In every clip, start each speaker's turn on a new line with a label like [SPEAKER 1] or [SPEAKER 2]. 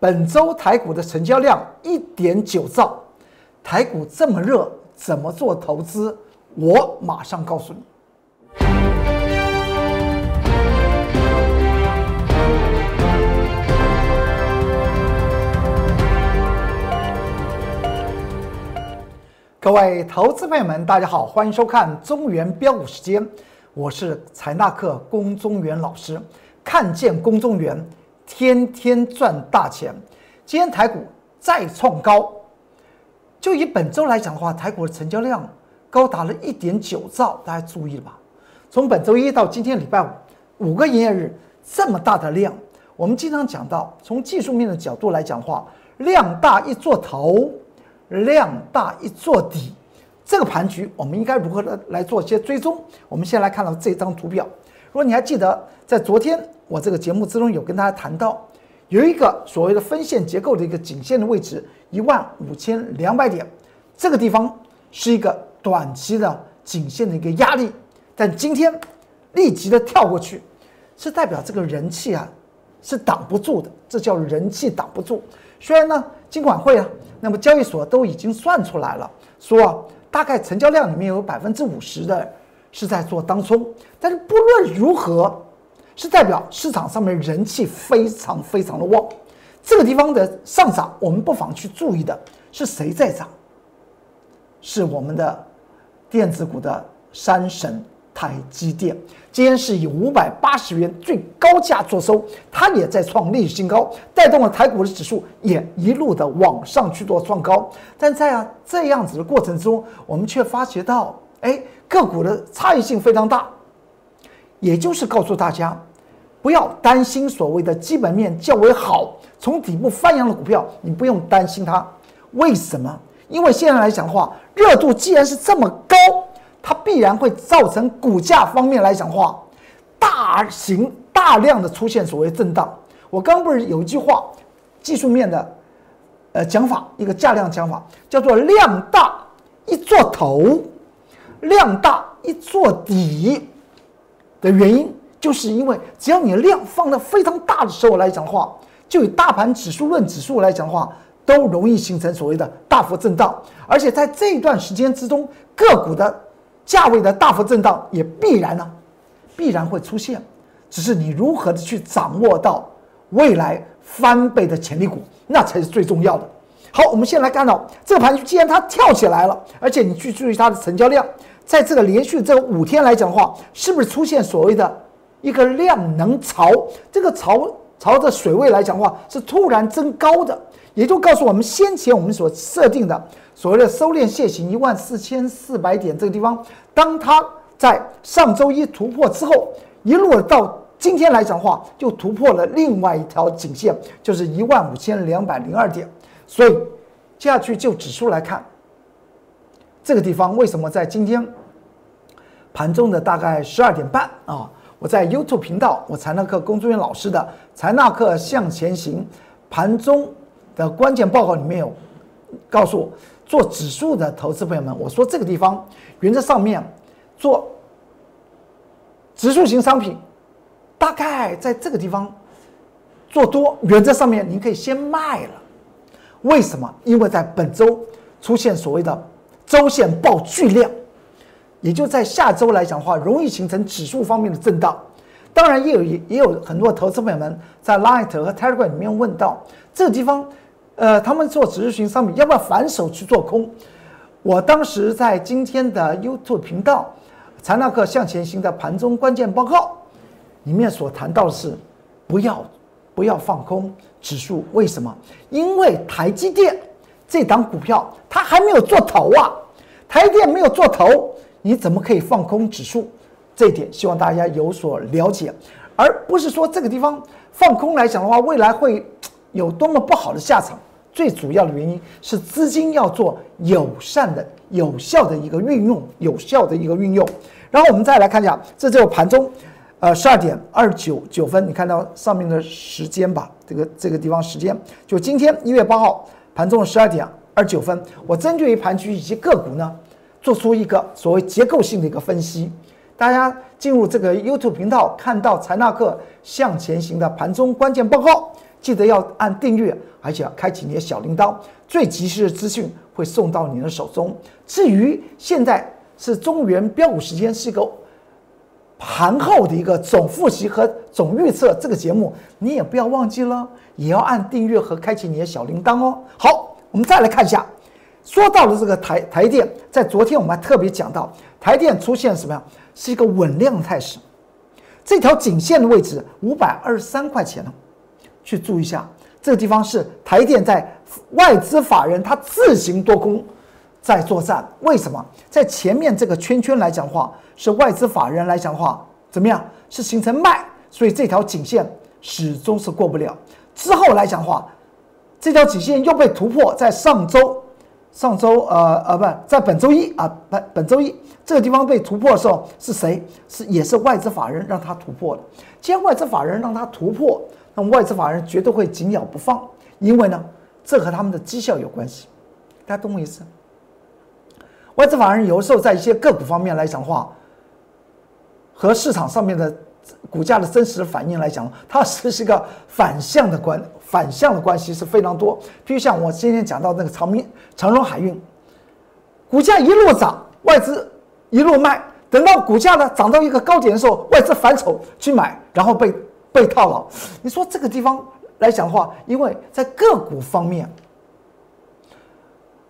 [SPEAKER 1] 本周台股的成交量一点九兆，台股这么热，怎么做投资？我马上告诉你。各位投资朋友们，大家好，欢迎收看中原标股时间，我是财纳克龚中原老师。看见龚中原，天天赚大钱。今天台股再创高，就以本周来讲的话，台股的成交量高达了一点九兆，大家注意了吧？从本周一到今天礼拜五，五个营业日这么大的量，我们经常讲到，从技术面的角度来讲的话，量大一做头。量大一做底，这个盘局我们应该如何来来做一些追踪？我们先来看到这张图表。如果你还记得，在昨天我这个节目之中有跟大家谈到，有一个所谓的分线结构的一个颈线的位置一万五千两百点，这个地方是一个短期的颈线的一个压力，但今天立即的跳过去，是代表这个人气啊是挡不住的，这叫人气挡不住。虽然呢，金管会啊。那么交易所都已经算出来了，说啊大概成交量里面有百分之五十的是在做当冲，但是不论如何，是代表市场上面人气非常非常的旺。这个地方的上涨，我们不妨去注意的是谁在涨？是我们的电子股的山神。台积电今天是以五百八十元最高价做收，它也在创历史新高，带动了台股的指数也一路的往上去做创高。但在啊这样子的过程中，我们却发觉到，哎，个股的差异性非常大。也就是告诉大家，不要担心所谓的基本面较为好、从底部翻扬的股票，你不用担心它。为什么？因为现在来讲的话，热度既然是这么高。它必然会造成股价方面来讲的话，大型大量的出现所谓震荡。我刚不是有一句话，技术面的，呃讲法，一个价量讲法，叫做量大一做头，量大一做底的原因，就是因为只要你量放的非常大的时候来讲的话，就以大盘指数论指数来讲的话，都容易形成所谓的大幅震荡，而且在这一段时间之中，个股的。价位的大幅震荡也必然呢，必然会出现，只是你如何的去掌握到未来翻倍的潜力股，那才是最重要的。好，我们先来看到这个盘，既然它跳起来了，而且你去注意它的成交量，在这个连续这五天来讲的话，是不是出现所谓的一个量能潮？这个潮潮的水位来讲的话，是突然增高的，也就告诉我们先前我们所设定的。所谓的收敛线型一万四千四百点这个地方，当它在上周一突破之后，一路到今天来讲的话，就突破了另外一条颈线，就是一万五千两百零二点。所以接下去就指数来看，这个地方为什么在今天盘中的大概十二点半啊，我在 YouTube 频道我财纳克工作人员老师的财纳克向前行盘中的关键报告里面有告诉。做指数的投资朋友们，我说这个地方原则上面做指数型商品，大概在这个地方做多，原则上面您可以先卖了。为什么？因为在本周出现所谓的周线爆巨量，也就在下周来讲的话，容易形成指数方面的震荡。当然，也有也也有很多投资朋友们在 Light 和 Telegram 里面问到这个地方。呃，他们做指数型商品要不要反手去做空？我当时在今天的 YouTube 频道《财纳克向前行》的盘中关键报告里面所谈到的是，不要不要放空指数。为什么？因为台积电这档股票它还没有做头啊，台积电没有做头，你怎么可以放空指数？这一点希望大家有所了解，而不是说这个地方放空来讲的话，未来会有多么不好的下场。最主要的原因是资金要做友善的、有效的一个运用，有效的一个运用。然后我们再来看一下，这就是盘中，呃，十二点二九九分，你看到上面的时间吧？这个这个地方时间，就今天一月八号盘中十二点二九分，我针对于盘局以及个股呢，做出一个所谓结构性的一个分析。大家进入这个 YouTube 频道，看到财纳克向前行的盘中关键报告。记得要按订阅，而且要开启你的小铃铛，最及时的资讯会送到你的手中。至于现在是中原标股时间，是一个盘后的一个总复习和总预测，这个节目你也不要忘记了，也要按订阅和开启你的小铃铛哦。好，我们再来看一下，说到了这个台台电，在昨天我们还特别讲到，台电出现什么样，是一个稳量态势，这条颈线的位置五百二十三块钱呢。去注意一下，这个地方是台电在外资法人他自行多空在作战。为什么？在前面这个圈圈来讲话，是外资法人来讲话怎么样？是形成卖，所以这条颈线始终是过不了。之后来讲话，这条颈线又被突破，在上周、上周呃呃不在本周一啊本本周一这个地方被突破的时候，是谁？是也是外资法人让它突破的。既然外资法人让它突破。那么外资法人绝对会紧咬不放，因为呢，这和他们的绩效有关系。大家懂我意思？外资法人有时候在一些个股方面来讲的话，和市场上面的股价的真实反应来讲，它是是一个反向的关反向的关系是非常多。比如像我今天讲到那个长明长荣海运，股价一路涨，外资一路卖，等到股价呢涨到一个高点的时候，外资反手去买，然后被。被套牢，你说这个地方来讲的话，因为在个股方面，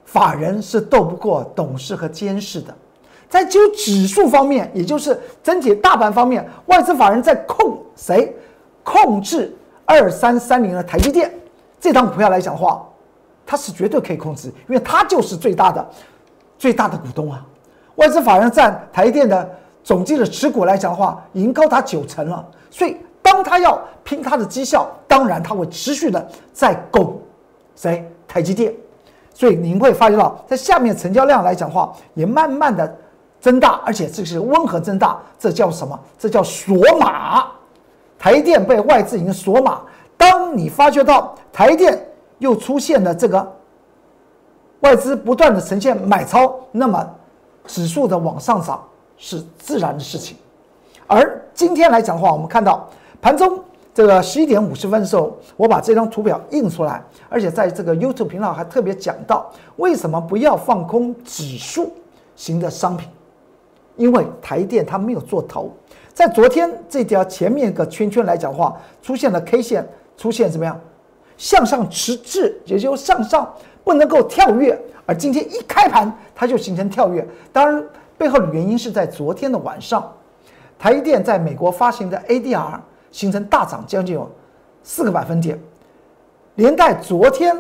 [SPEAKER 1] 法人是斗不过董事和监事的；在就指数方面，也就是整体大盘方面，外资法人在控谁？控制二三三零的台积电这张股票来讲的话，它是绝对可以控制，因为它就是最大的最大的股东啊。外资法人占台电的总计的持股来讲的话，已经高达九成了，所以。当他要拼他的绩效，当然他会持续的在拱谁台积电，所以您会发觉到，在下面成交量来讲话也慢慢的增大，而且这是温和增大，这叫什么？这叫锁码。台电被外资已经锁码。当你发觉到台电又出现了这个外资不断的呈现买超，那么指数的往上涨是自然的事情。而今天来讲的话，我们看到。盘中这个十一点五十分的时候，我把这张图表印出来，而且在这个 YouTube 频道还特别讲到，为什么不要放空指数型的商品？因为台电它没有做头，在昨天这条前面一个圈圈来讲的话，出现了 K 线，出现怎么样？向上迟滞，也就向上不能够跳跃，而今天一开盘它就形成跳跃。当然，背后的原因是在昨天的晚上，台积电在美国发行的 ADR。形成大涨将近有四个百分点，连带昨天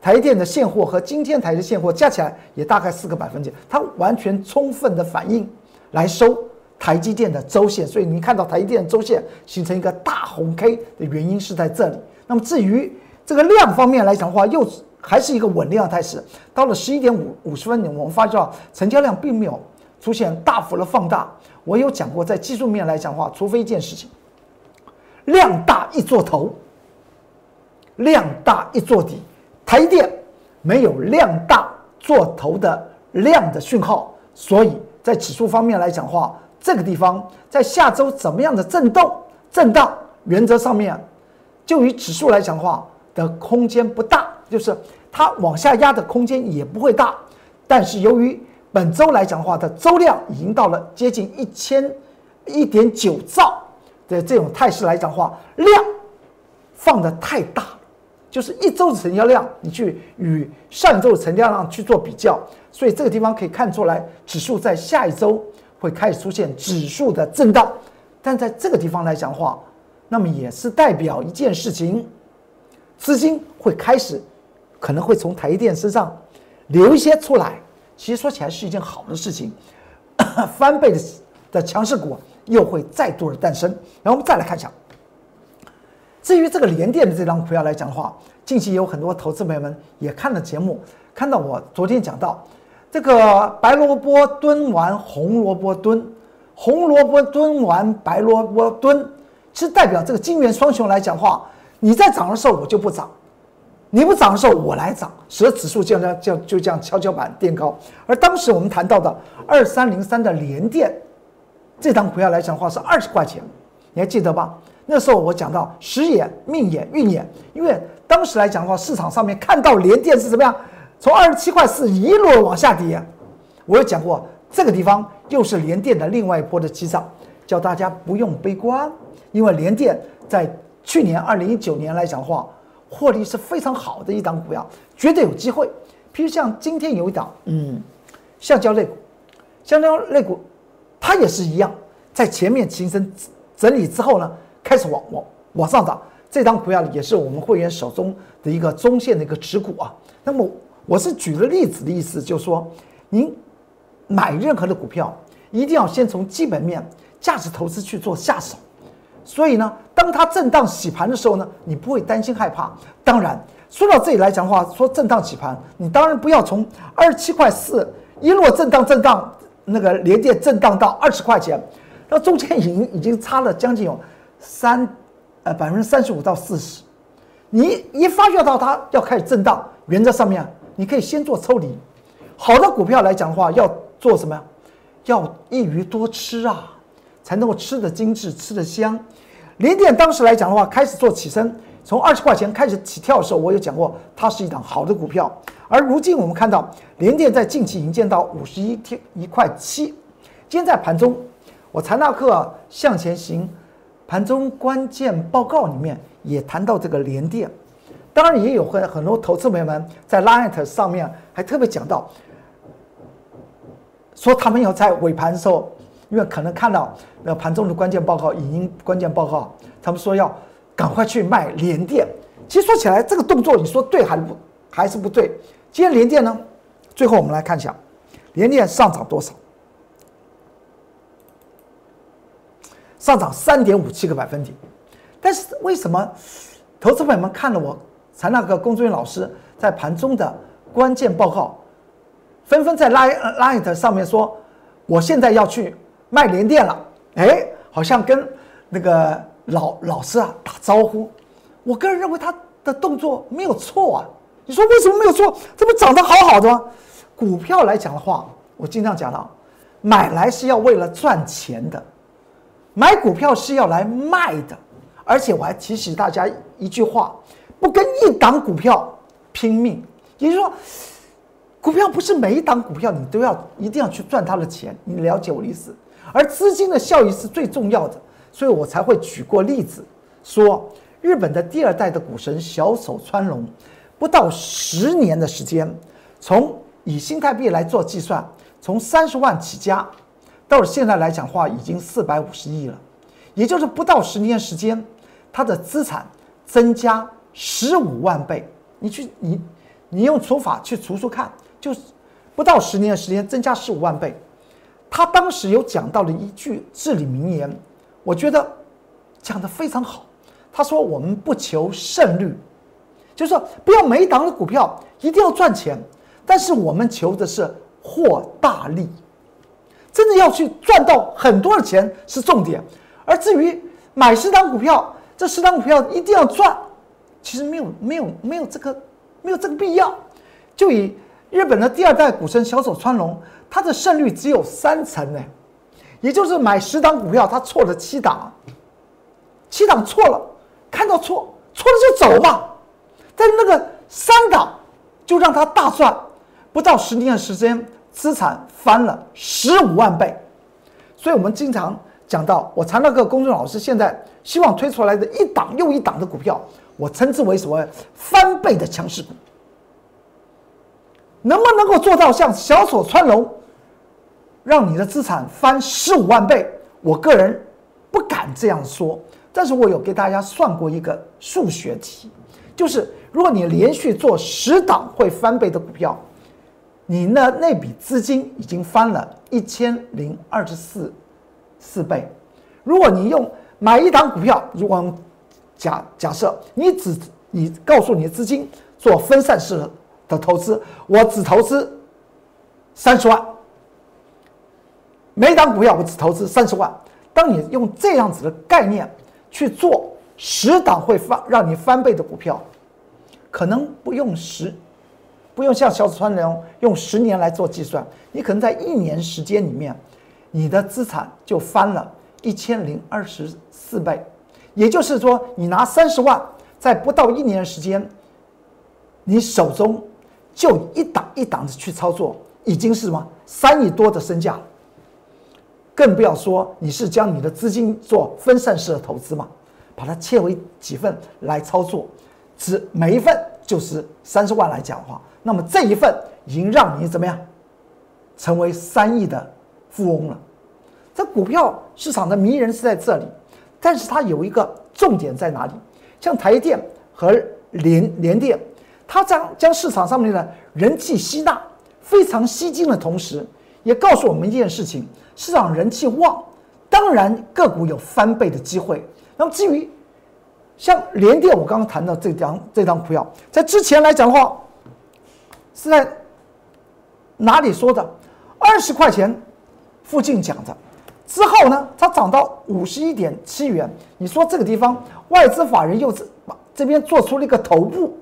[SPEAKER 1] 台积电的现货和今天台的现货加起来也大概四个百分点，它完全充分的反应来收台积电的周线，所以你看到台积电周线形成一个大红 K 的原因是在这里。那么至于这个量方面来讲的话，又还是一个稳量态势。到了十一点五五十分，我们发觉成交量并没有出现大幅的放大。我有讲过，在技术面来讲的话，除非一件事情。量大一做头，量大一做底，台电没有量大做头的量的讯号，所以在指数方面来讲的话，这个地方在下周怎么样的震动震荡，原则上面就以指数来讲话的空间不大，就是它往下压的空间也不会大，但是由于本周来讲话的周量已经到了接近一千一点九兆。的这种态势来讲话，量放的太大，就是一周的成交量，你去与上周的成交量去做比较，所以这个地方可以看出来，指数在下一周会开始出现指数的震荡，但在这个地方来讲话，那么也是代表一件事情，资金会开始可能会从台积电身上流一些出来，其实说起来是一件好的事情，翻倍的的强势股。又会再度的诞生，然后我们再来看一下。至于这个联电的这张股票来讲的话，近期有很多投资朋友们也看了节目，看到我昨天讲到这个白萝卜蹲完红萝卜蹲，红萝卜蹲完白萝卜蹲，其实代表这个金元双雄来讲话，你在涨的时候我就不涨，你不涨的时候我来涨，使得指数这样这样就就这样跷跷板垫高。而当时我们谈到的二三零三的联电。这张股票来讲的话是二十块钱，你还记得吧？那时候我讲到时眼、命眼、运眼，因为当时来讲的话，市场上面看到联电是怎么样，从二十七块四一路往下跌。我有讲过，这个地方又是联电的另外一波的激涨，叫大家不用悲观，因为联电在去年二零一九年来讲的话，获利是非常好的一档股票，绝对有机会。譬如像今天有一档，嗯，橡胶类股，橡胶类股，它也是一样，在前面形成整理之后呢。开始往往往上涨，这张股票也是我们会员手中的一个中线的一个持股啊。那么我是举了例子的意思，就是说，您买任何的股票，一定要先从基本面、价值投资去做下手。所以呢，当它震荡洗盘的时候呢，你不会担心害怕。当然，说到这里来讲的话，说震荡洗盘，你当然不要从二十七块四一路震荡震荡，那个连跌震荡到二十块钱，那中间已经已经差了将近有。三，呃，百分之三十五到四十，你一发觉到它要开始震荡，原则上面你可以先做抽离。好的股票来讲的话，要做什么呀？要一鱼多吃啊，才能够吃的精致，吃的香。联电当时来讲的话，开始做起身，从二十块钱开始起跳的时候，我有讲过，它是一档好的股票。而如今我们看到联电在近期已经见到五十一天一块七，今天在盘中，我财纳克向前行。盘中关键报告里面也谈到这个联电，当然也有很很多投资朋友们在 Line 上面还特别讲到，说他们要在尾盘的时候，因为可能看到那盘中的关键报告、影音关键报告，他们说要赶快去卖联电。其实说起来，这个动作你说对还是不还是不对？今天联电呢，最后我们来看一下，联电上涨多少？上涨三点五七个百分点，但是为什么投资朋友们看了我才那个工作人员老师在盘中的关键报告，纷纷在 Line Line 上面说，我现在要去卖联电了，哎，好像跟那个老老师啊打招呼。我个人认为他的动作没有错啊。你说为什么没有错？这不涨得好好的吗？股票来讲的话，我经常讲了，买来是要为了赚钱的。买股票是要来卖的，而且我还提醒大家一句话：不跟一档股票拼命。也就是说，股票不是每一档股票你都要一定要去赚它的钱，你了解我的意思？而资金的效益是最重要的，所以我才会举过例子，说日本的第二代的股神小手川龙，不到十年的时间，从以新台币来做计算，从三十万起家。到现在来讲话，已经四百五十亿了，也就是不到十年时间，它的资产增加十五万倍。你去你你用除法去除除看，就是不到十年的时间增加十五万倍。他当时有讲到了一句至理名言，我觉得讲的非常好。他说：“我们不求胜率，就是说不要每一档的股票一定要赚钱，但是我们求的是获大利。”真的要去赚到很多的钱是重点，而至于买十档股票，这十档股票一定要赚，其实没有没有没有这个没有这个必要。就以日本的第二代股神小手川龙，他的胜率只有三成呢，也就是买十档股票，他错了七档，七档错了，看到错错了就走嘛，但那个三档就让他大赚，不到十年的时间。资产翻了十五万倍，所以我们经常讲到，我常那个公众老师现在希望推出来的一档又一档的股票，我称之为什么翻倍的强势股，能不能够做到像小手川龙，让你的资产翻十五万倍？我个人不敢这样说，但是我有给大家算过一个数学题，就是如果你连续做十档会翻倍的股票。你那那笔资金已经翻了一千零二十四四倍。如果你用买一档股票，如果假假设你只你告诉你的资金做分散式的投资，我只投资三十万，每档股票我只投资三十万。当你用这样子的概念去做十档会翻让你翻倍的股票，可能不用十。不用像小川那样用十年来做计算，你可能在一年时间里面，你的资产就翻了一千零二十四倍。也就是说，你拿三十万，在不到一年的时间，你手中就一档一档的去操作，已经是什么三亿多的身价。更不要说你是将你的资金做分散式的投资嘛，把它切为几份来操作，只每一份就是三十万来讲话，那么这一份已经让你怎么样，成为三亿的富翁了。这股票市场的迷人是在这里，但是它有一个重点在哪里？像台电和联联电，它将将市场上面的人气吸纳非常吸睛的同时，也告诉我们一件事情。市场人气旺，当然个股有翻倍的机会。那么至于像联电，我刚刚谈到这张这张股票，在之前来讲的话，是在哪里说的？二十块钱附近讲的。之后呢，它涨到五十一点七元。你说这个地方外资法人又是这边做出了一个头部。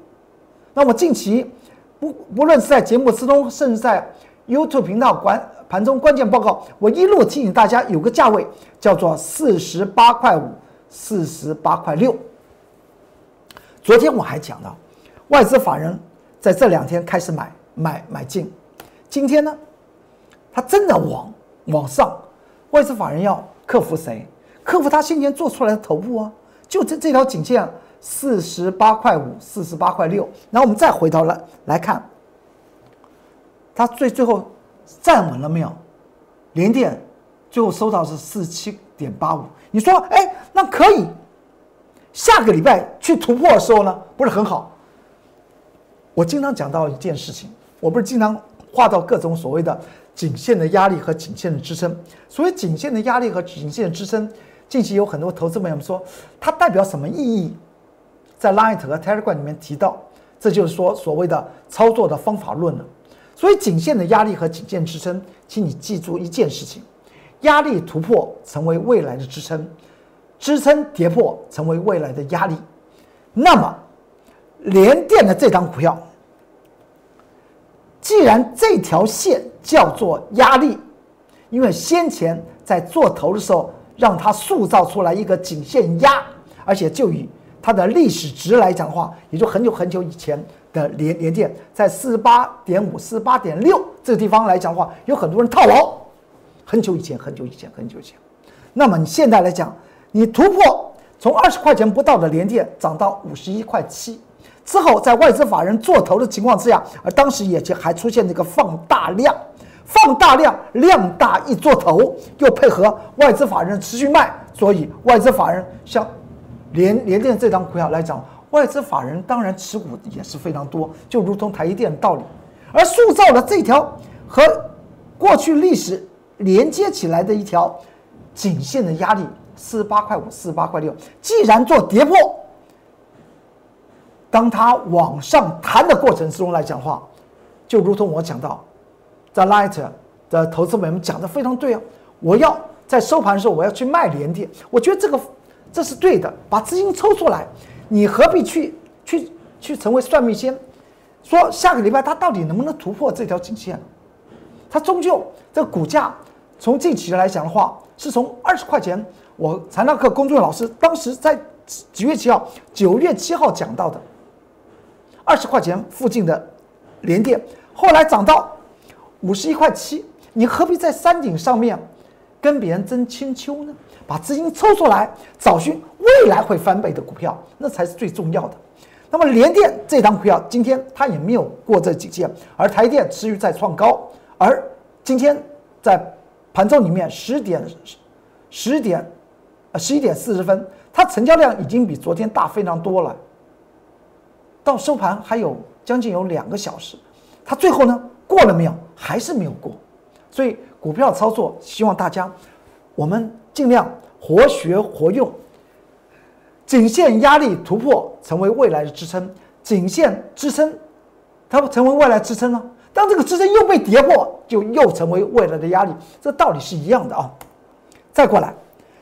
[SPEAKER 1] 那么近期不不论是在节目之中，甚至在 YouTube 频道管。盘中关键报告，我一路提醒大家有个价位叫做四十八块五、四十八块六。昨天我还讲到，外资法人在这两天开始买买买进，今天呢，他真的往往上，外资法人要克服谁？克服他先前做出来的头部啊，就这这条颈线四十八块五、四十八块六。然后我们再回头来来看，他最最后。站稳了没有？连电最后收到是四七点八五。你说，哎，那可以下个礼拜去突破的时候呢，不是很好？我经常讲到一件事情，我不是经常画到各种所谓的颈线的压力和颈线的支撑。所谓颈线的压力和颈线的支撑，近期有很多投资朋友们说，它代表什么意义？在 Line 和 Telegram 里面提到，这就是说所谓的操作的方法论了。所以颈线的压力和颈线支撑，请你记住一件事情：压力突破成为未来的支撑，支撑跌破成为未来的压力。那么，联电的这张股票，既然这条线叫做压力，因为先前在做头的时候，让它塑造出来一个颈线压，而且就以它的历史值来讲的话，也就很久很久以前。的连连电在四十八点五、四十八点六这个地方来讲的话，有很多人套牢。很久以前，很久以前，很久以前。那么你现在来讲，你突破从二十块钱不到的连电涨到五十一块七之后，在外资法人做头的情况之下，而当时也就还出现这个放大量，放大量量大一做头，又配合外资法人持续卖，所以外资法人像联联电这张股票来讲。外资法人当然持股也是非常多，就如同台积电的道理，而塑造了这条和过去历史连接起来的一条颈线的压力四十八块五、四十八块六。既然做跌破，当它往上弹的过程之中来讲话，就如同我讲到，在 Light 的投资们讲的非常对啊，我要在收盘的时候我要去卖连跌，我觉得这个这是对的，把资金抽出来。你何必去去去成为算命仙？说下个礼拜它到底能不能突破这条颈线？它终究这股价从近期来讲的话，是从二十块钱，我财纳课工作老师当时在几月七号、九月七号讲到的二十块钱附近的连电，后来涨到五十一块七，你何必在山顶上面跟别人争千秋呢？把资金抽出来，找寻未来会翻倍的股票，那才是最重要的。那么联电这张股票今天它也没有过这几件，而台电持续在创高。而今天在盘中里面十点十点呃十一点四十分，它成交量已经比昨天大非常多了。到收盘还有将近有两个小时，它最后呢过了没有？还是没有过。所以股票操作，希望大家我们。尽量活学活用，颈线压力突破成为未来的支撑，颈线支撑，它成为未来支撑了。当这个支撑又被跌破，就又成为未来的压力，这道理是一样的啊。再过来，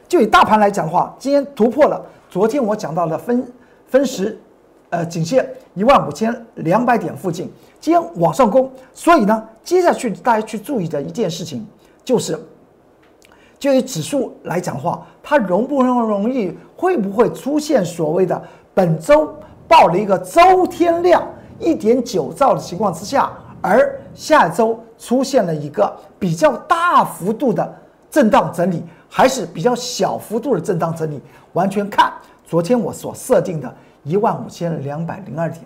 [SPEAKER 1] 就以大盘来讲的话，今天突破了昨天我讲到的分分时，呃，颈线一万五千两百点附近，今天往上攻，所以呢，接下去大家去注意的一件事情就是。就以指数来讲话，它容不容容易会不会出现所谓的本周报了一个周天量一点九兆的情况之下，而下周出现了一个比较大幅度的震荡整理，还是比较小幅度的震荡整理，完全看昨天我所设定的一万五千两百零二点。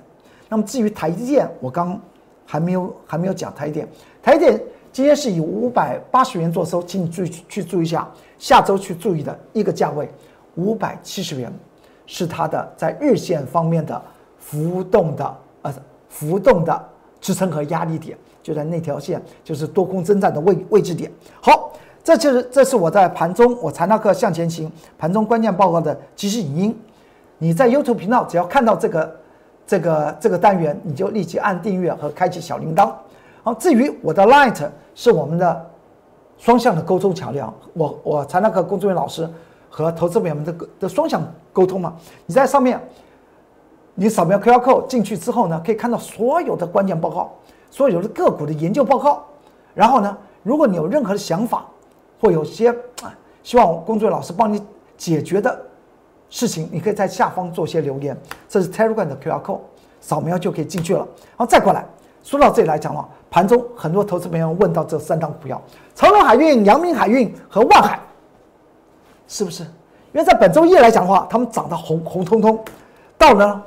[SPEAKER 1] 那么至于台积电，我刚还没有还没有讲台积电，台积电。今天是以五百八十元做收，请你注意去注意一下，下周去注意的一个价位，五百七十元，是它的在日线方面的浮动的呃浮动的支撑和压力点，就在那条线，就是多空征战的位位置点。好，这就是这是我在盘中我财纳课向前行盘中关键报告的即时影音。你在 YouTube 频道只要看到这个这个这个单元，你就立即按订阅和开启小铃铛。好，至于我的 Light 是我们的双向的沟通桥梁，我我才那个工作人员老师和投资朋友们的的双向沟通嘛。你在上面，你扫描 QR code 进去之后呢，可以看到所有的关键报告，所有的个股的研究报告。然后呢，如果你有任何的想法或有些啊希望工作人员老师帮你解决的事情，你可以在下方做些留言。这是 Telegram 的 QR code，扫描就可以进去了。然后，再过来。说到这里来讲的话，盘中很多投资朋友问到这三档股票：长荣海运、阳明海运和万海，是不是？因为在本周一来讲的话，他们涨得红红彤彤，到了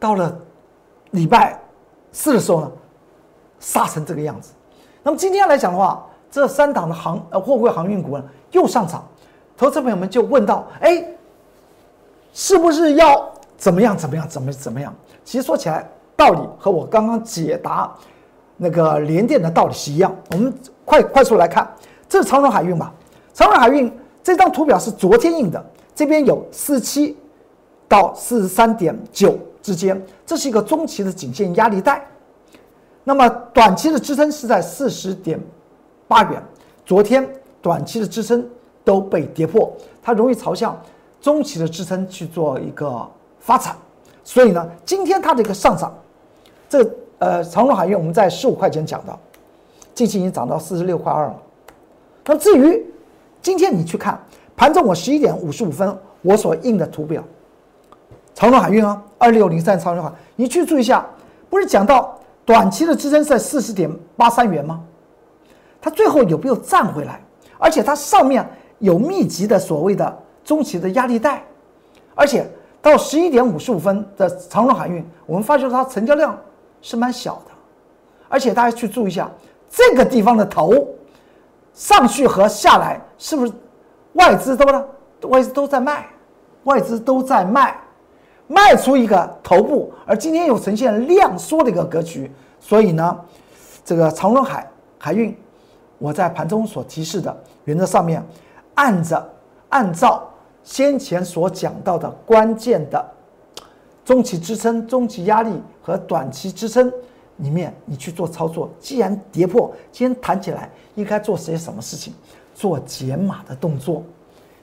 [SPEAKER 1] 到了礼拜四的时候呢，杀成这个样子。那么今天来讲的话，这三档的航呃货柜航运股呢又上涨，投资朋友们就问到：哎，是不是要怎么样怎么样怎么怎么样？其实说起来。道理和我刚刚解答那个联电的道理是一样。我们快快速来看，这是长荣海运吧？长荣海运这张图表是昨天印的，这边有四七到四十三点九之间，这是一个中期的颈线压力带。那么短期的支撑是在四十点八元，昨天短期的支撑都被跌破，它容易朝向中期的支撑去做一个发展。所以呢，今天它的一个上涨。这呃，长荣海运我们在十五块钱讲的，近期已经涨到四十六块二了。那至于今天你去看盘中，我十一点五十五分我所印的图表，长荣海运啊，二六零三长荣海，你去注意一下，不是讲到短期的支撑在四十点八三元吗？它最后有没有站回来？而且它上面有密集的所谓的中期的压力带，而且到十一点五十五分的长荣海运，我们发觉它成交量。是蛮小的，而且大家去注意一下这个地方的头上去和下来，是不是外资都了？外资都在卖，外资都在卖，卖出一个头部，而今天又呈现量缩的一个格局，所以呢，这个长荣海海运，我在盘中所提示的原则上面，按着按照先前所讲到的关键的。中期支撑、中期压力和短期支撑里面，你去做操作。既然跌破，今天弹起来，应该做些什么事情？做减码的动作。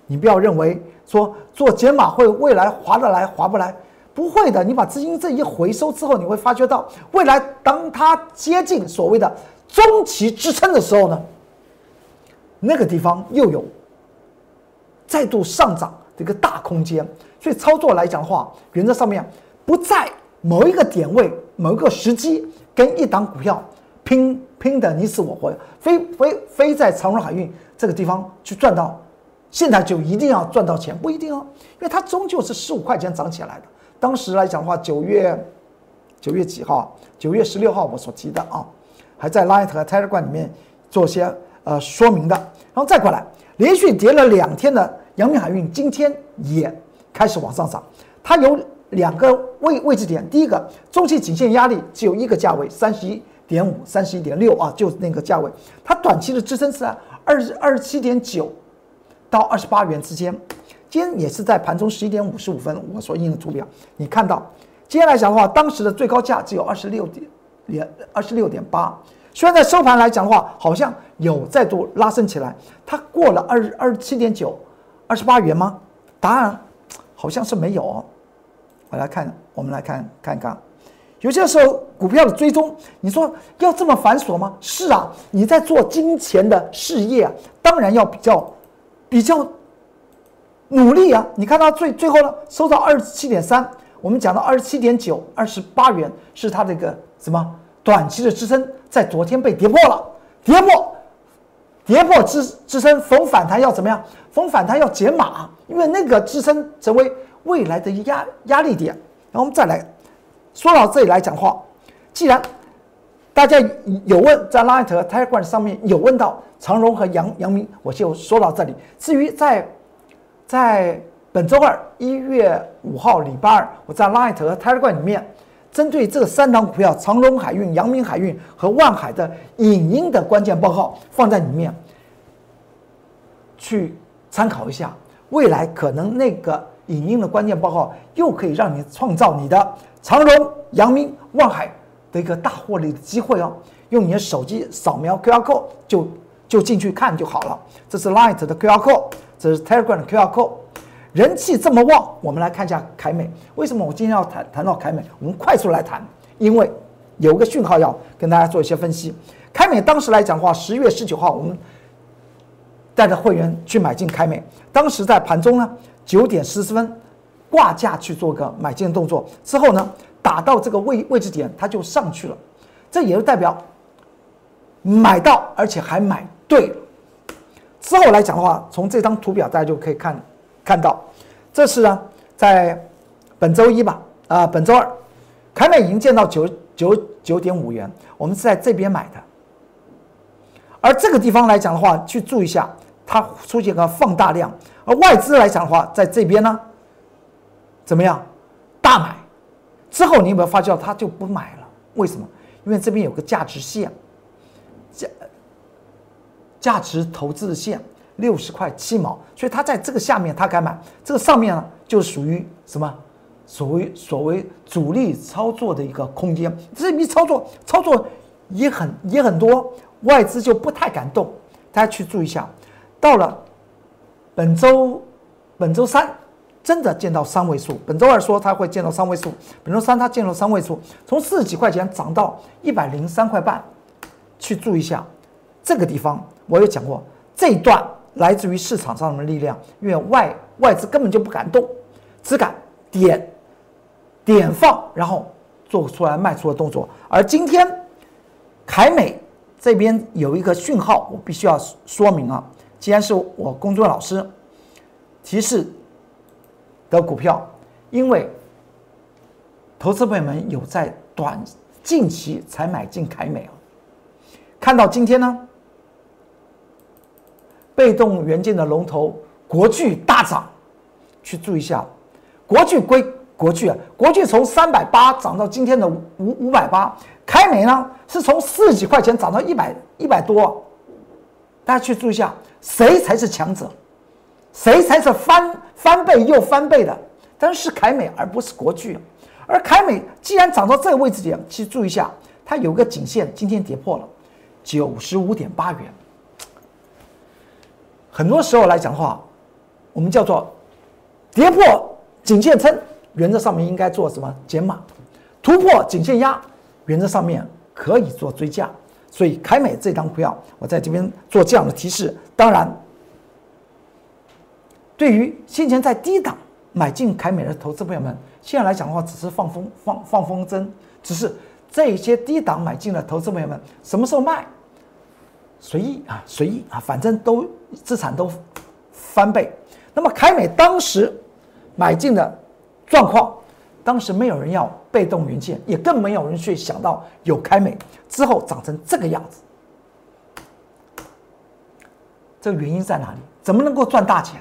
[SPEAKER 1] 你不要认为说做减码会未来划得来划不来，不会的。你把资金这一回收之后，你会发觉到未来当它接近所谓的中期支撑的时候呢，那个地方又有再度上涨的一个大空间。所以操作来讲的话，原则上面不在某一个点位、某一个时机跟一档股票拼拼的你死我活，非非非在长荣海运这个地方去赚到，现在就一定要赚到钱，不一定哦，因为它终究是十五块钱涨起来的。当时来讲的话，九月九月几号？九月十六号我所提的啊，还在 Light 和 Telegram 里面做些呃说明的。然后再过来，连续跌了两天的阳明海运，今天也。开始往上涨，它有两个位位置点。第一个中期颈线压力只有一个价位，三十一点五、三十一点六啊，就是那个价位。它短期的支撑是二十二十七点九到二十八元之间。今天也是在盘中十一点五十五分，我所印的图表，你看到今天来讲的话，当时的最高价只有二十六点点二十六点八。虽然在收盘来讲的话，好像有再度拉升起来，它过了二二十七点九、二十八元吗？答案。好像是没有，我来看，我们来看看看，有些时候股票的追踪，你说要这么繁琐吗？是啊，你在做金钱的事业，当然要比较比较努力啊。你看它最最后呢，收到二十七点三，我们讲到二十七点九，二十八元是它的一个什么短期的支撑，在昨天被跌破了，跌破跌破支支撑，逢反弹要怎么样？逢反弹要减码，因为那个支撑成为未来的压压力点。然后我们再来。说到这里来讲话，既然大家有问在 Light 和 Telegram 上面有问到长荣和杨杨明，我就说到这里。至于在在本周二一月五号礼拜二，我在 Light 和 Telegram 里面针对这三档股票长荣海运、阳明海运和万海的影音的关键报告放在里面去参考一下，未来可能那个影音的关键报告又可以让你创造你的。长荣、阳明、万海的一个大获利的机会哦，用你的手机扫描 QR code 就就进去看就好了。这是 Light 的 QR code，这是 Telegram 的 QR code，人气这么旺，我们来看一下凯美。为什么我今天要谈谈到凯美？我们快速来谈，因为有个讯号要跟大家做一些分析。凯美当时来讲的话，十月十九号我们带着会员去买进凯美，当时在盘中呢九点十四分。挂价去做个买进动作之后呢，打到这个位位置点，它就上去了，这也就代表买到，而且还买对了。之后来讲的话，从这张图表大家就可以看看到，这是呢在本周一吧，啊本周二，凯美已经见到九九九点五元，我们是在这边买的。而这个地方来讲的话，去注意一下，它出现个放大量，而外资来讲的话，在这边呢。怎么样？大买之后，你有没有发觉它就不买了？为什么？因为这边有个价值线，价价值投资的线六十块七毛，所以他在这个下面他敢买，这个上面呢就属于什么？所谓所谓主力操作的一个空间。这一操作操作也很也很多，外资就不太敢动。大家去注意一下，到了本周本周三。真的见到三位数。本周二说它会见到三位数，本周三它见到三位数，从四十几块钱涨到一百零三块半。去注意一下这个地方，我有讲过，这一段来自于市场上的力量，因为外外资根本就不敢动，只敢点点放，然后做出来卖出的动作。而今天凯美这边有一个讯号，我必须要说明啊，既然是我工作老师提示。的股票，因为投资朋友们有在短近期才买进凯美啊，看到今天呢，被动元件的龙头国巨大涨，去注意一下，国巨归国巨啊，国巨从三百八涨到今天的五五百八，凯美呢是从四十几块钱涨到一百一百多，大家去注意一下，谁才是强者？谁才是翻翻倍又翻倍的？但是凯美而不是国巨，而凯美既然涨到这个位置点，去注意一下，它有个颈线，今天跌破了九十五点八元。很多时候来讲的话，我们叫做跌破颈线撑，原则上面应该做什么减码？突破颈线压，原则上面可以做追加。所以凯美这张股票，我在这边做这样的提示。当然。对于先前在低档买进凯美的投资朋友们，现在来讲的话，只是放风放放风筝，只是这些低档买进的投资朋友们什么时候卖，随意啊，随意啊，反正都资产都翻倍。那么凯美当时买进的状况，当时没有人要被动元件，也更没有人去想到有凯美之后长成这个样子。这个原因在哪里？怎么能够赚大钱？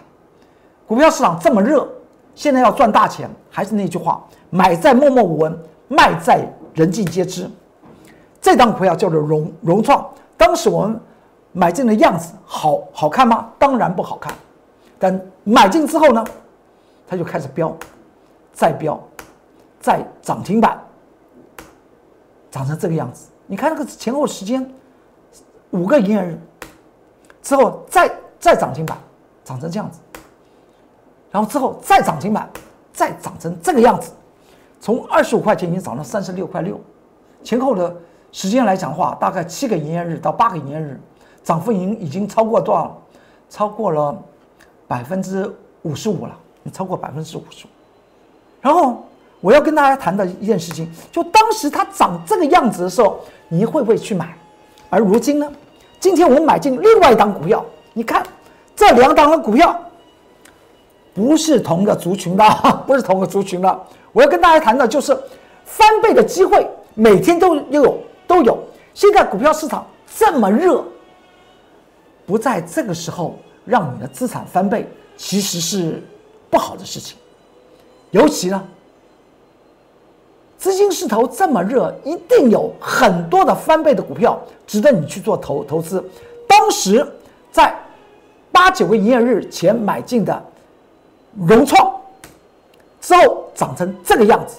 [SPEAKER 1] 股票市场这么热，现在要赚大钱，还是那句话，买在默默无闻，卖在人尽皆知。这档股票叫做融融创，当时我们买进的样子好好看吗？当然不好看。但买进之后呢，它就开始飙，再飙，再涨停板，涨成这个样子。你看那个前后时间，五个营业日之后，再再涨停板，涨成这样子。然后之后再涨停板，再涨成这个样子，从二十五块钱已经涨到三十六块六，前后的时间来讲的话，大概七个营业日到八个营业日，涨幅已经已经超过多少？超过了百分之五十五了，超过百分之五十五。然后我要跟大家谈的一件事情，就当时它涨这个样子的时候，你会不会去买？而如今呢？今天我们买进另外一档股票，你看这两档的股票不是同个族群的，不是同个族群的。我要跟大家谈的就是翻倍的机会，每天都有都有。现在股票市场这么热，不在这个时候让你的资产翻倍，其实是不好的事情。尤其呢，资金势头这么热，一定有很多的翻倍的股票值得你去做投投资。当时在八九个营业日前买进的融创，之后涨成这个样子。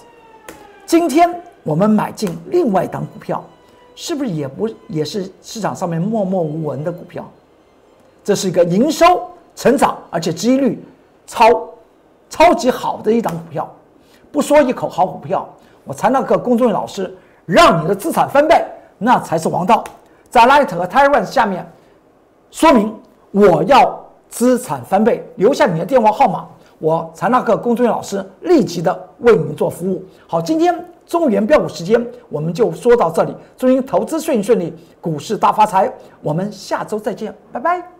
[SPEAKER 1] 今天我们买进另外一档股票，是不是也不也是市场上面默默无闻的股票？这是一个营收成长，而且收益率超超级好的一档股票。不说一口好股票。我才那个公众老师，让你的资产翻倍，那才是王道。在 Light 和 t y r a n 下面说明我要资产翻倍，留下你的电话号码，我才那个公众老师立即的为你做服务。好，今天中原标股时间我们就说到这里，祝您投资顺顺利，股市大发财。我们下周再见，拜拜。